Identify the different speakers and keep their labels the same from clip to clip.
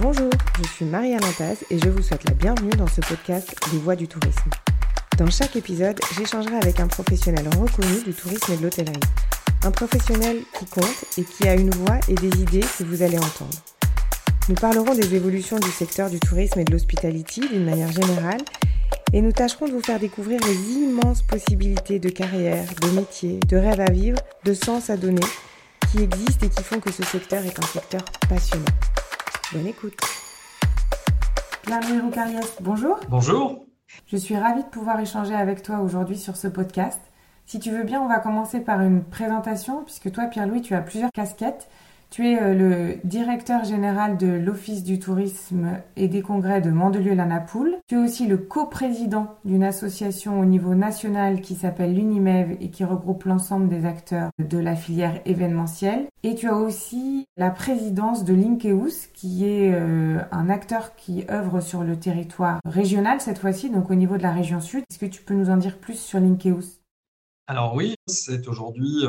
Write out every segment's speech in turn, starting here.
Speaker 1: Bonjour, je suis Maria Lantaz et je vous souhaite la bienvenue dans ce podcast Les Voix du tourisme. Dans chaque épisode, j'échangerai avec un professionnel reconnu du tourisme et de l'hôtellerie. Un professionnel qui compte et qui a une voix et des idées que vous allez entendre. Nous parlerons des évolutions du secteur du tourisme et de l'hospitality d'une manière générale et nous tâcherons de vous faire découvrir les immenses possibilités de carrière, de métier, de rêve à vivre, de sens à donner qui existent et qui font que ce secteur est un secteur passionnant. Bonne écoute. Cariès, bonjour.
Speaker 2: Bonjour.
Speaker 1: Je suis ravie de pouvoir échanger avec toi aujourd'hui sur ce podcast. Si tu veux bien, on va commencer par une présentation, puisque toi, Pierre-Louis, tu as plusieurs casquettes. Tu es euh, le directeur général de l'Office du tourisme et des congrès de Mandelieu-la-Napoule. Tu es aussi le coprésident d'une association au niveau national qui s'appelle l'UNIMEV et qui regroupe l'ensemble des acteurs de la filière événementielle. Et tu as aussi la présidence de Linkeus, qui est euh, un acteur qui œuvre sur le territoire régional cette fois-ci, donc au niveau de la région sud. Est-ce que tu peux nous en dire plus sur Linkeus?
Speaker 2: Alors oui, c'est aujourd'hui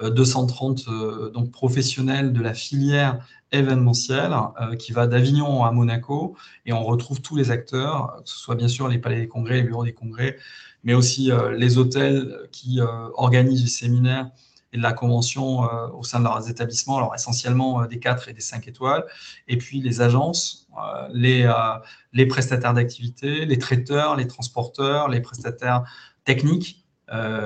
Speaker 2: 230 euh, euh, donc professionnels de la filière événementielle euh, qui va d'Avignon à Monaco. Et on retrouve tous les acteurs, que ce soit bien sûr les palais des congrès, les bureaux des congrès, mais aussi les hôtels qui organisent du séminaire et de la convention au sein de leurs établissements, alors essentiellement des 4 et des 5 étoiles, et puis les agences, les, les prestataires d'activités, les traiteurs, les transporteurs, les prestataires techniques euh,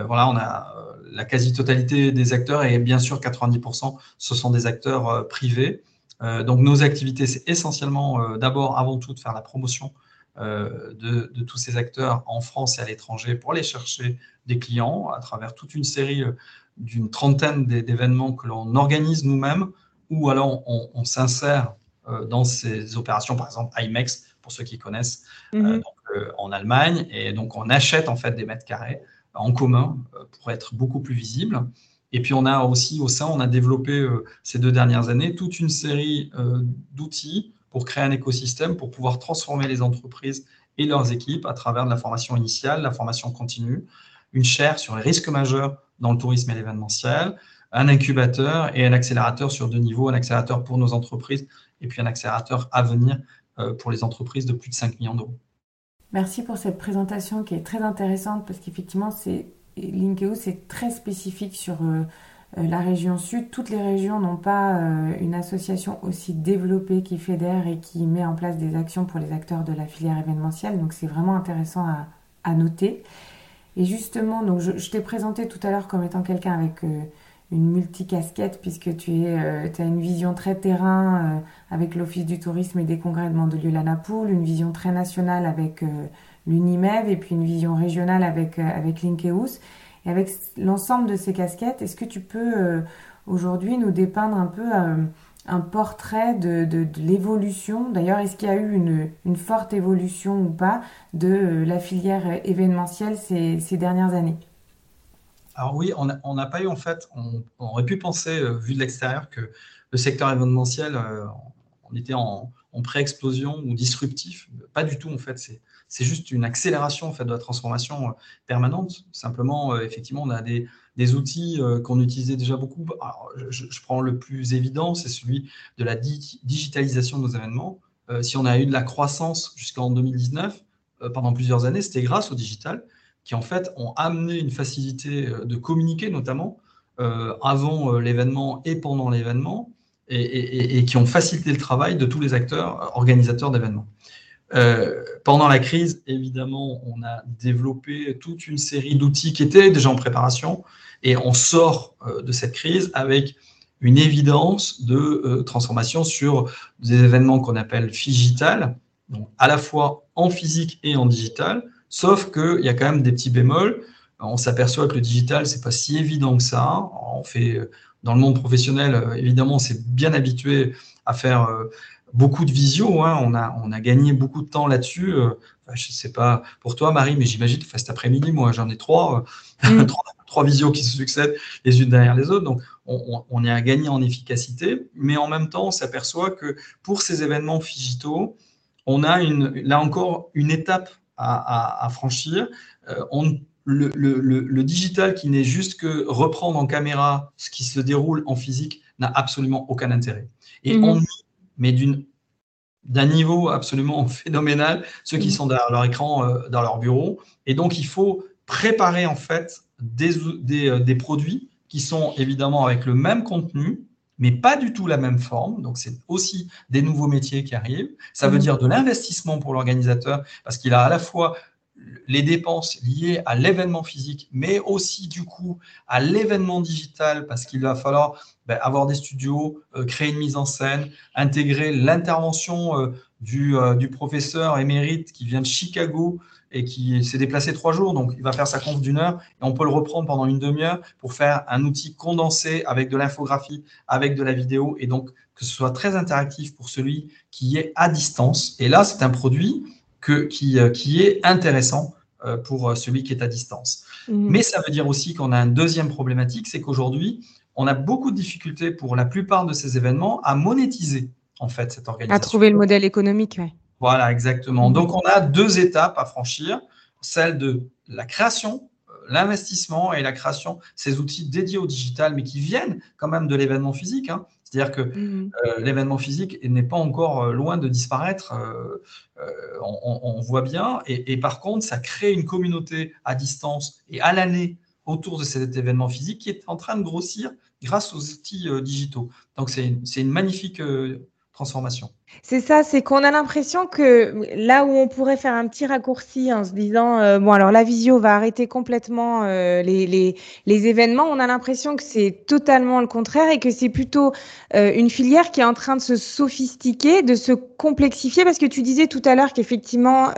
Speaker 2: voilà, on a euh, la quasi-totalité des acteurs et bien sûr 90%, ce sont des acteurs euh, privés. donc nos activités, c'est essentiellement d'abord, avant tout, de faire la promotion de, tous ces acteurs en France et à l'étranger pour aller chercher des clients à travers toute une série d'une trentaine d'événements que l'on organise nous-mêmes ou alors on, s'insère dans ces opérations, par exemple IMEX, pour ceux qui connaissent, mhm. en Allemagne, et donc on achète en fait des mètres carrés en commun euh, pour être beaucoup plus visible. Et puis on a aussi au sein, on a développé euh, ces deux dernières années toute une série euh, d'outils pour créer un écosystème, pour pouvoir transformer les entreprises et leurs équipes à travers de la formation initiale, la formation continue, une chaire sur les risques majeurs dans le tourisme et l'événementiel, un incubateur et un accélérateur sur deux niveaux, un accélérateur pour nos entreprises et puis un accélérateur à venir pour les entreprises de plus de 5 millions d'euros.
Speaker 1: Merci pour cette présentation qui est très intéressante parce qu'effectivement, c'est Linkeo, c'est très spécifique sur euh, euh, la région sud. Toutes les régions n'ont pas euh, une association aussi développée qui fédère et qui met en place des actions pour les acteurs de la filière événementielle. Donc c'est vraiment intéressant à, noter. Et justement, donc je, je t'ai présenté tout à l'heure comme étant quelqu'un avec une multicasquette puisque tu euh, as une vision très terrain euh, avec l'Office du tourisme et des congrès de Mandelieu-la-Napoule, une vision très nationale avec euh, l'UNIMEV et puis une vision régionale avec, avec Linkeus. Et avec l'ensemble de ces casquettes, est-ce que tu peux aujourd'hui nous dépeindre un peu un portrait de, l'évolution? D'ailleurs, est-ce qu'il y a eu une, une, forte évolution ou pas de la filière événementielle ces, ces dernières années?
Speaker 2: Alors oui, on n'a pas eu en fait, on, aurait pu penser, euh, vu de l'extérieur, que le secteur événementiel, euh, on était en, pré-explosion ou disruptif. Pas du tout en fait, c'est juste une accélération en fait de la transformation euh, permanente. Simplement, effectivement, on a des, outils qu'on utilisait déjà beaucoup. je, prends le plus évident, c'est celui de la digitalisation de nos événements. si on a eu de la croissance jusqu'en 2019, pendant plusieurs années, c'était grâce au digital qui en fait ont amené une facilité euh, de communiquer notamment euh, avant euh, l'événement et pendant l'événement et, qui ont facilité le travail de tous les acteurs organisateurs d'événements. pendant la crise, évidemment, on a développé toute une série d'outils qui étaient déjà en préparation et on sort de cette crise avec une évidence de transformation sur des événements qu'on appelle digital, donc à la fois en physique et en digital, Sauf qu'il y a quand même des petits bémols. On s'aperçoit que le digital, c'est pas si évident que ça. On fait, dans le monde professionnel, évidemment, on s'est bien habitué à faire euh, beaucoup de visio. Hein. On, a, on a gagné beaucoup de temps là-dessus. Euh, je ne sais pas pour toi, Marie, mais j'imagine, que cet après-midi, moi, j'en ai trois, euh, mm. trois, trois, visios qui se succèdent les unes derrière les autres. Donc, on, on, est à gagner en efficacité, mais en même temps, on s'aperçoit que pour ces événements digitaux, on a une, là encore une étape à, franchir. Euh, on, le, digital qui n'est juste que reprendre en caméra ce qui se déroule en physique n'a absolument aucun intérêt. Et mhm. on met d'une d'un niveau absolument phénoménal, ceux qui mmh. sont derrière leur écran, euh, dans leur bureau. Et donc, il faut préparer en fait des, des, des, produits qui sont évidemment avec le même contenu, mais pas du tout la même forme. Donc, c'est aussi des nouveaux métiers qui arrivent. Ça veut mmh. dire de l'investissement pour l'organisateur, parce qu'il a à la fois les dépenses liées à l'événement physique, mais aussi du coup à l'événement digital, parce qu'il va falloir ben, avoir des studios, euh, créer une mise en scène, intégrer l'intervention euh, du, euh, du, professeur émérite qui vient de Chicago et qui s'est déplacé trois jours, donc il va faire sa conf d'une heure, et on peut le reprendre pendant une demi-heure pour faire un outil condensé avec de l'infographie, avec de la vidéo, et donc que ce soit très interactif pour celui qui est à distance. Et là, c'est un produit que, qui, qui est intéressant pour celui qui est à distance. Mmh. Mais ça veut dire aussi qu'on a une deuxième problématique, c'est qu'aujourd'hui, on a beaucoup de difficultés pour la plupart de ces événements à monétiser en fait cette organisation.
Speaker 3: À trouver le modèle économique, oui.
Speaker 2: Voilà, exactement. Donc on a deux étapes à franchir, celle de la création, euh, l'investissement et la création, ces outils dédiés au digital, mais qui viennent quand même de l'événement physique. Hein. C'est-à-dire que mhm. euh, l'événement physique n'est pas encore euh, loin de disparaître, on, voit bien, et, par contre, ça crée une communauté à distance et à l'année autour de cet événement physique qui est en train de grossir grâce aux outils digitaux. Donc c'est une magnifique
Speaker 3: C'est ça, c'est qu'on a l'impression que là où on pourrait faire un petit raccourci en se disant euh, bon alors la visio va arrêter complètement euh, les, les, les, événements, on a l'impression que c'est totalement le contraire et que c'est plutôt euh, une filière qui est en train de se sophistiquer, de se complexifier parce que tu disais tout à l'heure qu'effectivement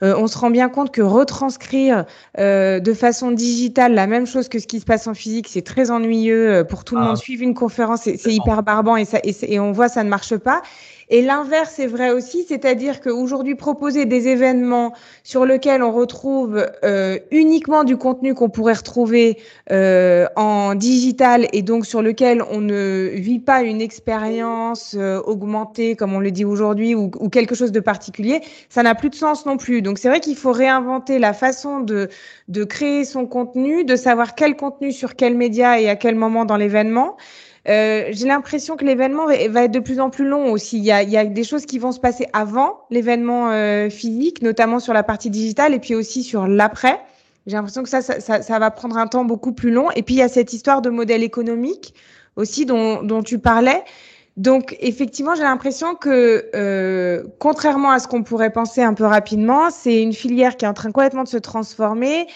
Speaker 3: on se rend bien compte que retranscrire de façon digitale la même chose que ce qui se passe en physique, c'est très ennuyeux pour tout le ah. monde. Suivre une conférence, c'est hyper barbant et, ça, et, et on voit ça ne marche pas. Et l'inverse est vrai aussi, c'est-à-dire qu'aujourd'hui, proposer des événements sur lesquels on retrouve euh, uniquement du contenu qu'on pourrait retrouver euh, en digital et donc sur lequel on ne vit pas une expérience euh, augmentée, comme on le dit aujourd'hui, ou, ou, quelque chose de particulier, ça n'a plus de sens non plus. Donc c'est vrai qu'il faut réinventer la façon de, de créer son contenu, de savoir quel contenu sur quel média et à quel moment dans l'événement. Euh, j'ai l'impression que l'événement va être de plus en plus long aussi. Il y a, y a des choses qui vont se passer avant l'événement euh, physique, notamment sur la partie digitale, et puis aussi sur l'après. J'ai l'impression que ça ça, ça, ça, va prendre un temps beaucoup plus long. Et puis il y a cette histoire de modèle économique aussi dont, dont tu parlais. Donc effectivement, j'ai l'impression que euh, contrairement à ce qu'on pourrait penser un peu rapidement, c'est une filière qui est en train complètement de se transformer.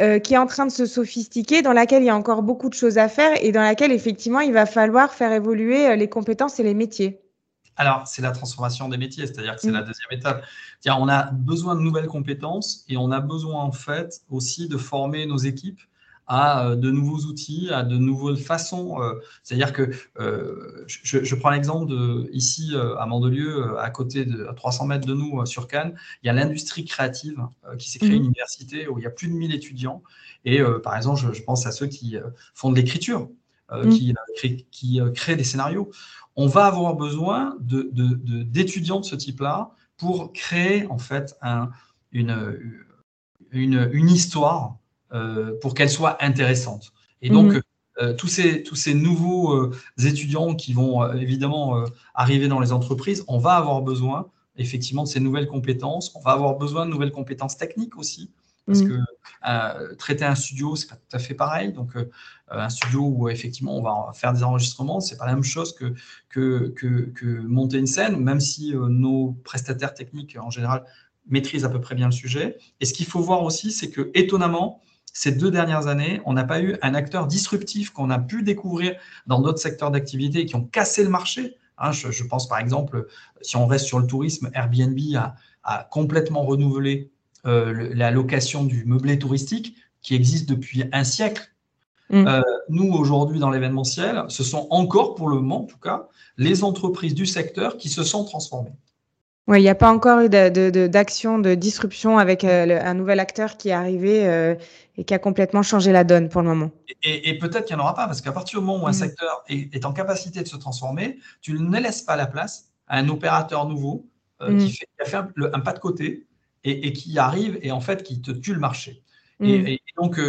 Speaker 3: Euh, qui est en train de se sophistiquer, dans laquelle il y a encore beaucoup de choses à faire et dans laquelle effectivement il va falloir faire évoluer euh, les compétences et les métiers.
Speaker 2: Alors, c'est la transformation des métiers, c'est-à-dire que c'est la mm. deuxième étape. on a besoin de nouvelles compétences et on a besoin en fait aussi de former nos équipes à euh, de nouveaux outils, à de nouvelles façons. Euh, c'est-à-dire que euh, je, prends l'exemple de ici à Mandelieu, à côté de à 300 mètres de nous sur Cannes, il y a l'industrie créative qui s'est créée une mhm. université où il y a plus de 1000 étudiants. Et par exemple, je, pense à ceux qui font de l'écriture, mhm. qui, qui créent des scénarios. On va avoir besoin d'étudiants de, de, ce type-là pour créer en fait un, une, une, une histoire pour qu'elle soit intéressante. Et donc, mhm. euh, tous, ces, tous ces nouveaux euh, étudiants qui vont évidemment arriver dans les entreprises, on va avoir besoin effectivement de ces nouvelles compétences. On va avoir besoin de nouvelles compétences techniques aussi. Parce mhm. que traiter un studio, c'est pas tout à fait pareil. Donc, un studio où effectivement on va faire des enregistrements, c'est pas la même chose que, que, que, que, monter une scène, même si nos prestataires techniques en général maîtrisent à peu près bien le sujet. Et ce qu'il faut voir aussi, c'est que étonnamment, ces deux dernières années, on n'a pas eu un acteur disruptif qu'on a pu découvrir dans d'autres secteurs d'activité qui ont cassé le marché. Hein, je, pense par exemple, si on reste sur le tourisme, Airbnb a, complètement renouvelé euh, la location du meublé touristique qui existe depuis un siècle. Mm. Euh, nous, aujourd'hui, dans l'événementiel, ce sont encore, pour le moment en tout cas, les entreprises du secteur qui se sont transformées.
Speaker 3: Oui, il n'y a pas encore eu d'action de, disruption avec euh, un nouvel acteur qui est arrivé euh, et qui a complètement changé la donne pour le moment.
Speaker 2: Et, peut-être qu'il n'y en aura pas, parce qu'à partir du moment où un mm. secteur est, en capacité de se transformer, tu ne laisses pas la place à un opérateur nouveau euh, qui, mm. fait, a fait un, pas de côté et, qui arrive et en fait qui te tue le marché. Mm. Et, donc,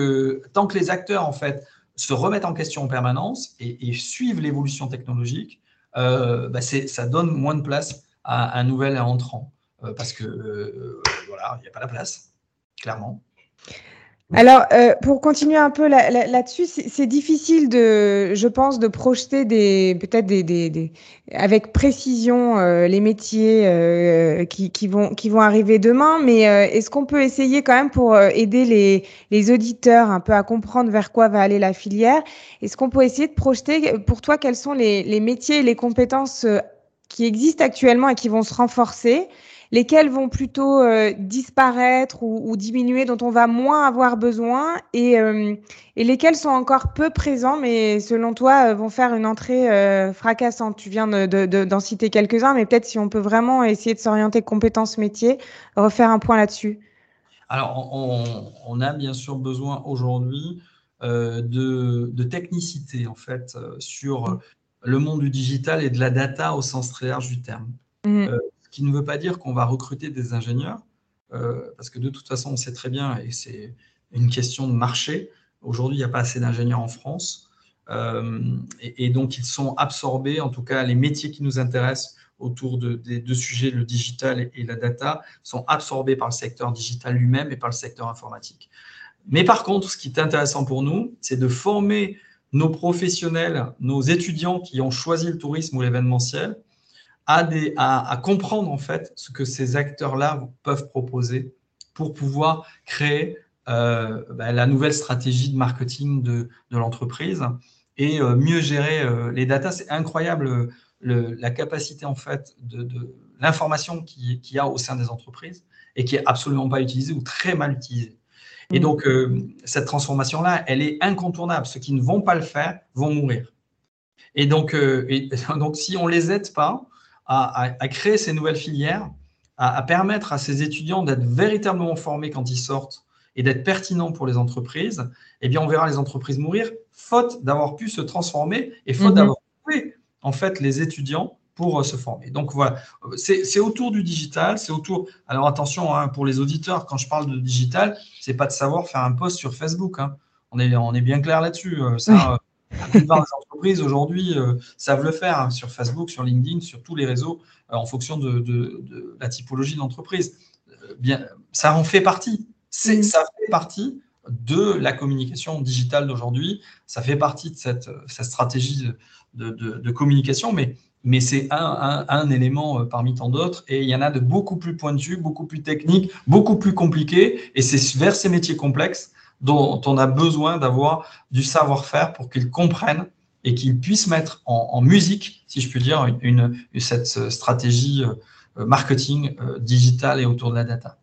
Speaker 2: tant que les acteurs en fait se remettent en question en permanence et, suivent l'évolution technologique, bah ça donne moins de place à un nouvel entrant. parce que voilà, il n'y a pas la place, clairement.
Speaker 3: Alors, euh, pour continuer un peu là-dessus, c'est difficile de, je pense, de projeter des, peut-être des, avec précision euh, les métiers euh, qui, qui, vont, qui vont arriver demain. Mais est-ce qu'on peut essayer quand même pour aider les, les auditeurs un peu à comprendre vers quoi va aller la filière? Est-ce qu'on peut essayer de projeter pour toi quels sont les, les métiers et les compétences qui existent actuellement et qui vont se renforcer lesquels vont plutôt euh, disparaître ou, diminuer, dont on va moins avoir besoin, et, euh, lesquels sont encore peu présents, mais selon toi euh, vont faire une entrée fracassante. Tu viens d'en de, de, citer quelques-uns, mais peut-être si on peut vraiment essayer de s'orienter compétences métiers, refaire un point là-dessus.
Speaker 2: Alors, on, on, a bien sûr besoin aujourd'hui de, de, technicité, en fait, sur le monde du digital et de la data au sens très large du terme. Mmh qui ne veut pas dire qu'on va recruter des ingénieurs, euh, parce que de toute façon, on sait très bien, et c'est une question de marché, aujourd'hui, il n'y a pas assez d'ingénieurs en France, euh, et, donc ils sont absorbés, en tout cas les métiers qui nous intéressent autour de, des deux sujets, le digital et, la data, sont absorbés par le secteur digital lui-même et par le secteur informatique. Mais par contre, ce qui est intéressant pour nous, c'est de former nos professionnels, nos étudiants qui ont choisi le tourisme ou l'événementiel, à, comprendre en fait ce que ces acteurs-là peuvent proposer pour pouvoir créer euh, bah, la nouvelle stratégie de marketing de, l'entreprise et euh, mieux gérer euh, les datas. C'est incroyable la capacité en fait de, l'information qu'il y a au sein des entreprises et qui est absolument pas utilisée ou très mal utilisée. Et mmh. donc, cette transformation-là, elle est incontournable. Ceux qui ne vont pas le faire vont mourir. Et donc, et donc si on ne les aide pas, à, créer ces nouvelles filières, à, permettre à ces étudiants d'être véritablement formés quand ils sortent et d'être pertinents pour les entreprises, eh bien, on verra les entreprises mourir, faute d'avoir pu se transformer et faute mhm. d'avoir trouvé en fait les étudiants pour euh, se former. Donc voilà, c'est autour du digital, c'est autour. Alors attention hein, pour les auditeurs, quand je parle de digital, c'est pas de savoir faire un post sur Facebook. Hein. On est on est bien clair là-dessus. Euh, ça, la plupart des entreprises aujourd'hui euh, savent le faire hein, sur Facebook, sur LinkedIn, sur tous les réseaux, euh, en fonction de, la typologie de l'entreprise. Euh, bien, ça en fait partie. C'est, Ça fait partie de la communication digitale d'aujourd'hui. Ça fait partie de cette, stratégie de, communication, mais, mais c'est un, élément parmi tant d'autres. Et il y en a de beaucoup plus pointus, beaucoup plus techniques, beaucoup plus compliqués. Et c'est vers ces métiers complexes dont on a besoin d'avoir du savoir-faire pour qu'ils comprennent et qu'ils puissent mettre en, musique, si je puis dire, une, cette stratégie euh, marketing euh, digital et autour de la data.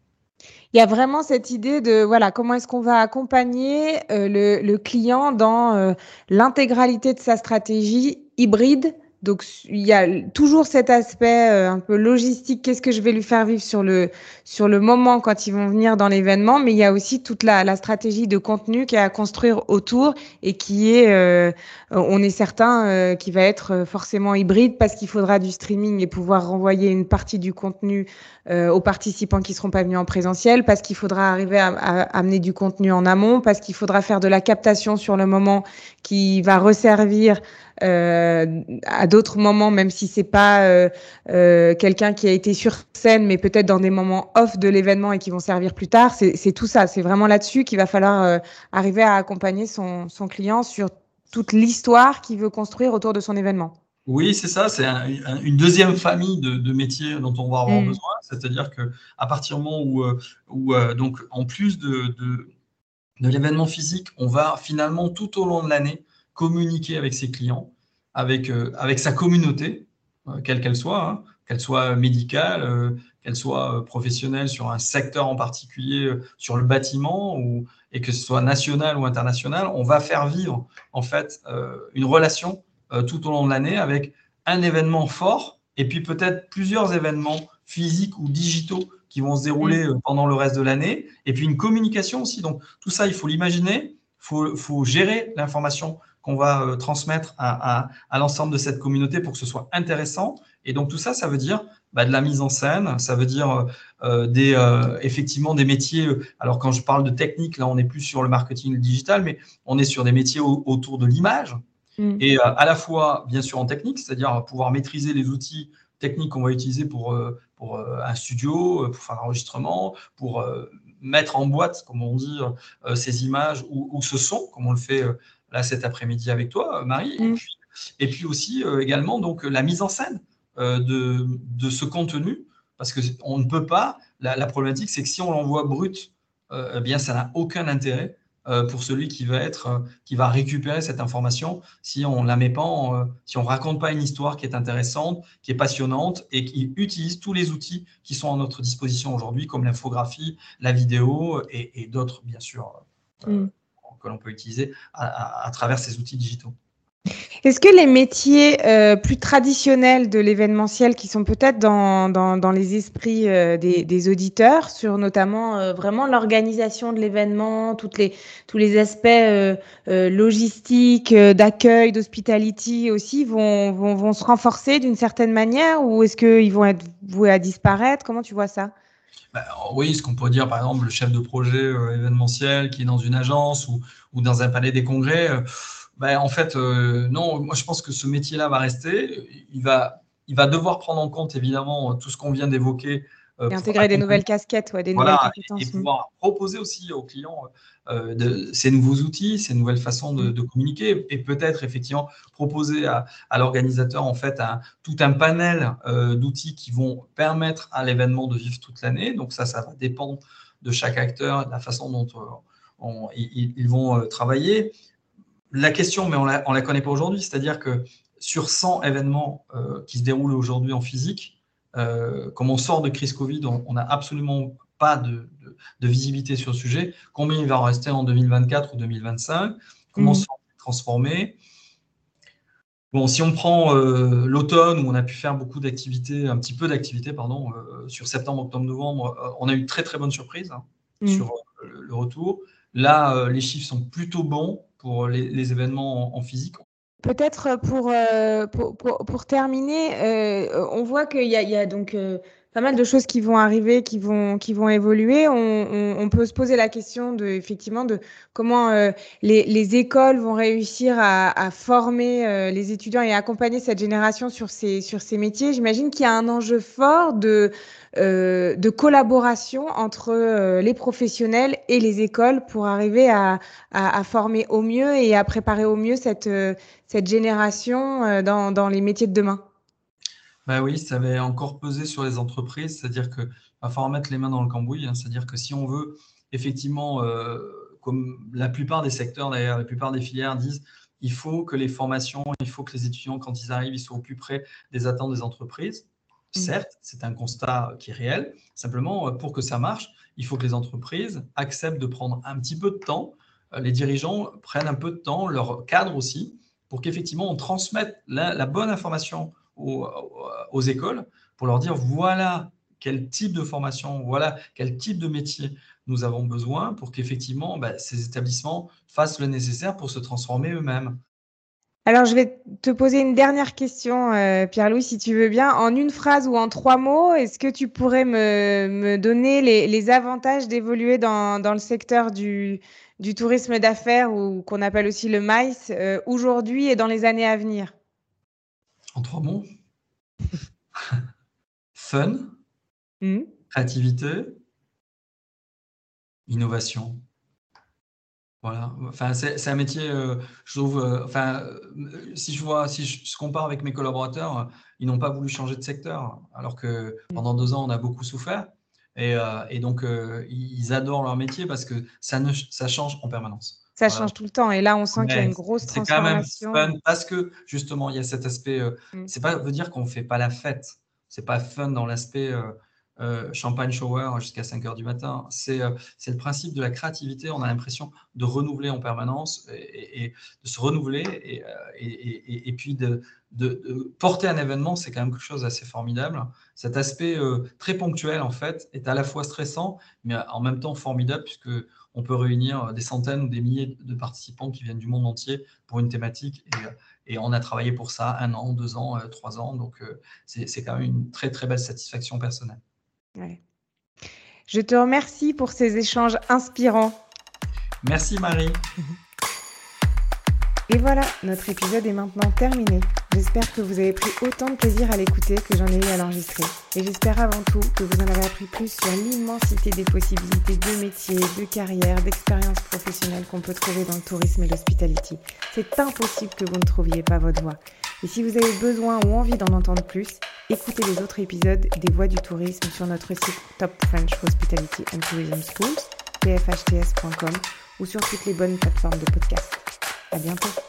Speaker 3: Il y a vraiment cette idée de voilà comment est-ce qu'on va accompagner euh, le, client dans l'intégralité de sa stratégie hybride donc il y a toujours cet aspect euh, un peu logistique, qu'est-ce que je vais lui faire vivre sur le sur le moment quand ils vont venir dans l'événement, mais il y a aussi toute la, la stratégie de contenu qui est à construire autour et qui est, euh, on est certain, euh, qui va être forcément hybride parce qu'il faudra du streaming et pouvoir renvoyer une partie du contenu aux participants qui seront pas venus en présentiel, parce qu'il faudra arriver à, à, amener du contenu en amont, parce qu'il faudra faire de la captation sur le moment qui va resservir euh, à d'autres moments, même si c'est pas euh, euh, quelqu'un qui a été sur scène, mais peut-être dans des moments off de l'événement et qui vont servir plus tard. C'est tout ça. C'est vraiment là-dessus qu'il va falloir arriver à accompagner son, son client sur toute l'histoire qu'il veut construire autour de son événement.
Speaker 2: Oui, c'est ça. C'est une deuxième famille de, de, métiers dont on va avoir mm. besoin. C'est-à-dire que à partir du moment où, où donc en plus de, de, de l'événement physique, on va finalement tout au long de l'année communiquer avec ses clients, avec, euh, avec sa communauté, euh, quelle qu'elle soit, hein, qu'elle soit médicale, euh, qu'elle soit professionnelle sur un secteur en particulier, sur le bâtiment, ou, et que ce soit national ou international, on va faire vivre en fait une relation tout au long de l'année avec un événement fort et puis peut-être plusieurs événements physiques ou digitaux qui vont se dérouler mmh. pendant le reste de l'année, et puis une communication aussi. Donc tout ça, il faut l'imaginer, il faut, faut, gérer l'information qu'on va euh, transmettre à, l'ensemble de cette communauté pour que ce soit intéressant. Et donc tout ça, ça veut dire bah, de la mise en scène, ça veut dire euh, des, euh, effectivement des métiers. Alors quand je parle de technique, là on n'est plus sur le marketing digital, mais on est sur des métiers autour de l'image. Mm. Et à la fois, bien sûr, en technique, c'est-à-dire pouvoir maîtriser les outils techniques qu'on va utiliser pour, pour un studio, pour faire l'enregistrement, pour mettre en boîte, comme on dit, ces images ou, ce son, comme on le fait là cet après-midi avec toi, Marie. Et, mm. puis, et, puis, aussi également donc, la mise en scène de, de ce contenu, parce qu'on ne peut pas, la, la problématique c'est que si on l'envoie brut, eh bien ça n'a aucun intérêt euh, pour celui qui va être, euh, qui va récupérer cette information si on la met pas, euh, si on raconte pas une histoire qui est intéressante, qui est passionnante et qui utilise tous les outils qui sont à notre disposition aujourd'hui, comme l'infographie, la vidéo et, d'autres bien sûr mm. Que l'on peut utiliser à travers ces outils digitaux.
Speaker 3: Est-ce que les métiers euh, plus traditionnels de l'événementiel, qui sont peut-être dans, dans, les esprits euh, des, auditeurs, sur notamment euh, vraiment l'organisation de l'événement, les, tous les aspects logistiques, d'accueil, d'hospitality aussi, vont, vont, vont se renforcer d'une certaine manière ou est-ce qu'ils vont être voués à disparaître? Comment tu vois ça?
Speaker 2: Bah, oui, ce qu'on pourrait dire, par exemple, le chef de projet événementiel qui est dans une agence ou, dans un palais des congrès, ben, en fait, euh, non, moi je pense que ce métier-là va rester. Il va, il va devoir prendre en compte évidemment tout ce qu'on vient d'évoquer.
Speaker 3: Euh, et intégrer des nouvelles casquettes, ouais, des nouvelles compétences.
Speaker 2: Et, pouvoir proposer aussi aux clients euh, de, ces nouveaux outils, ces nouvelles façons de, de communiquer, et peut-être effectivement proposer à, à l'organisateur en fait un, tout un panel d'outils qui vont permettre à l'événement de vivre toute l'année. Donc ça, ça va dépendre de chaque acteur, de la façon dont on, ils, ils, vont travailler la question, mais on ne la, connaît pas aujourd'hui, c'est-à-dire que sur 100 événements euh, qui se déroulent aujourd'hui en physique, euh, comme on sort de crise Covid, on n'a absolument pas de, visibilité sur le sujet. Combien il va en rester en 2024 ou 2025 Comment mmh. transformer Bon, si on prend euh, l'automne où on a pu faire beaucoup d'activités, un petit peu d'activités, pardon, sur septembre, octobre, novembre, on a eu très très bonne surprise hein, mmh. sur le retour. Là, les chiffres sont plutôt bons pour les, événements en, physique.
Speaker 3: Peut-être pour, euh, pour, terminer, euh, on voit qu'il y, a donc euh, pas mal de choses qui vont arriver, qui vont, qui vont évoluer. On, on, peut se poser la question de, effectivement, de comment les, les, écoles vont réussir à, à former les étudiants et accompagner cette génération sur ces, sur ces métiers. J'imagine qu'il y a un enjeu fort de, euh, de collaboration entre euh, les professionnels et les écoles pour arriver à, former au mieux et à préparer au mieux cette, euh, cette génération dans, les métiers de demain
Speaker 2: bah oui, ça va encore peser sur les entreprises, c'est-à-dire qu'il va falloir mettre les mains dans le cambouis, hein. c'est-à-dire que si on veut effectivement, comme la plupart des secteurs d'ailleurs, la plupart des filières disent, il faut que les formations, il faut que les étudiants, quand ils arrivent, ils soient au plus près des attentes des entreprises. Mmh. Certes, c'est un constat qui est réel. Simplement, euh, pour que ça marche, il faut que les entreprises acceptent de prendre un petit peu de temps. Euh, les dirigeants prennent un peu de temps, leur cadre aussi, pour qu'effectivement on transmette la, bonne information aux, écoles pour leur dire voilà quel type de formation, voilà quel type de métier nous avons besoin pour qu'effectivement bah, ces établissements fassent le nécessaire pour se transformer eux-mêmes.
Speaker 3: Alors, je vais te poser une dernière question, euh, Pierre-Louis, si tu veux bien. En une phrase ou en trois mots, est-ce que tu pourrais me, donner les, avantages d'évoluer dans, le secteur du, tourisme d'affaires ou qu'on appelle aussi le MICE aujourd'hui et dans les années à venir?
Speaker 2: En trois mots Fun, mmh. créativité, innovation. Voilà, enfin, c'est un métier, euh, je trouve, euh, enfin, euh, si je vois, si je, compare avec mes collaborateurs, ils n'ont pas voulu changer de secteur, alors que pendant deux ans, on a beaucoup souffert. Et, et donc, ils adorent leur métier parce que ça, ne, ça change en permanence.
Speaker 3: Ça change tout le temps. Et là, on sent qu'il y a une grosse transformation.
Speaker 2: C'est quand même fun parce que, justement, il y a cet aspect. Mmh. C'est pas veut dire qu'on ne fait pas la fête. C'est pas fun dans l'aspect euh, champagne shower jusqu'à 5 heures du matin. Euh, c'est le principe de la créativité. On a l'impression de renouveler en permanence et, de se renouveler et, euh, et puis de, de, porter un événement, c'est quand même quelque chose d'assez formidable. Cet aspect très ponctuel, en fait, est à la fois stressant, mais en même temps formidable, puisque on peut réunir des centaines ou des milliers de participants qui viennent du monde entier pour une thématique. Et, et on a travaillé pour ça un an, deux ans, trois ans. Donc, c'est quand même une très, très belle satisfaction personnelle.
Speaker 3: Je te remercie pour ces échanges inspirants.
Speaker 2: Merci Marie.
Speaker 3: Et voilà, notre épisode est maintenant terminé.
Speaker 1: J'espère que vous avez pris autant de plaisir à l'écouter que j'en ai eu à l'enregistrer. Et j'espère avant tout que vous en avez appris plus sur l'immensité des possibilités de métiers, de carrière, d'expériences professionnelles qu'on peut trouver dans le tourisme et l'hospitality. C'est impossible que vous ne trouviez pas votre voie. Et si vous avez besoin ou envie d'en entendre plus, écoutez les autres épisodes des Voix du tourisme sur notre site Top French Hospitality and Tourism Schools, pfhts.com ou sur toutes les bonnes plateformes de podcast. À bientôt.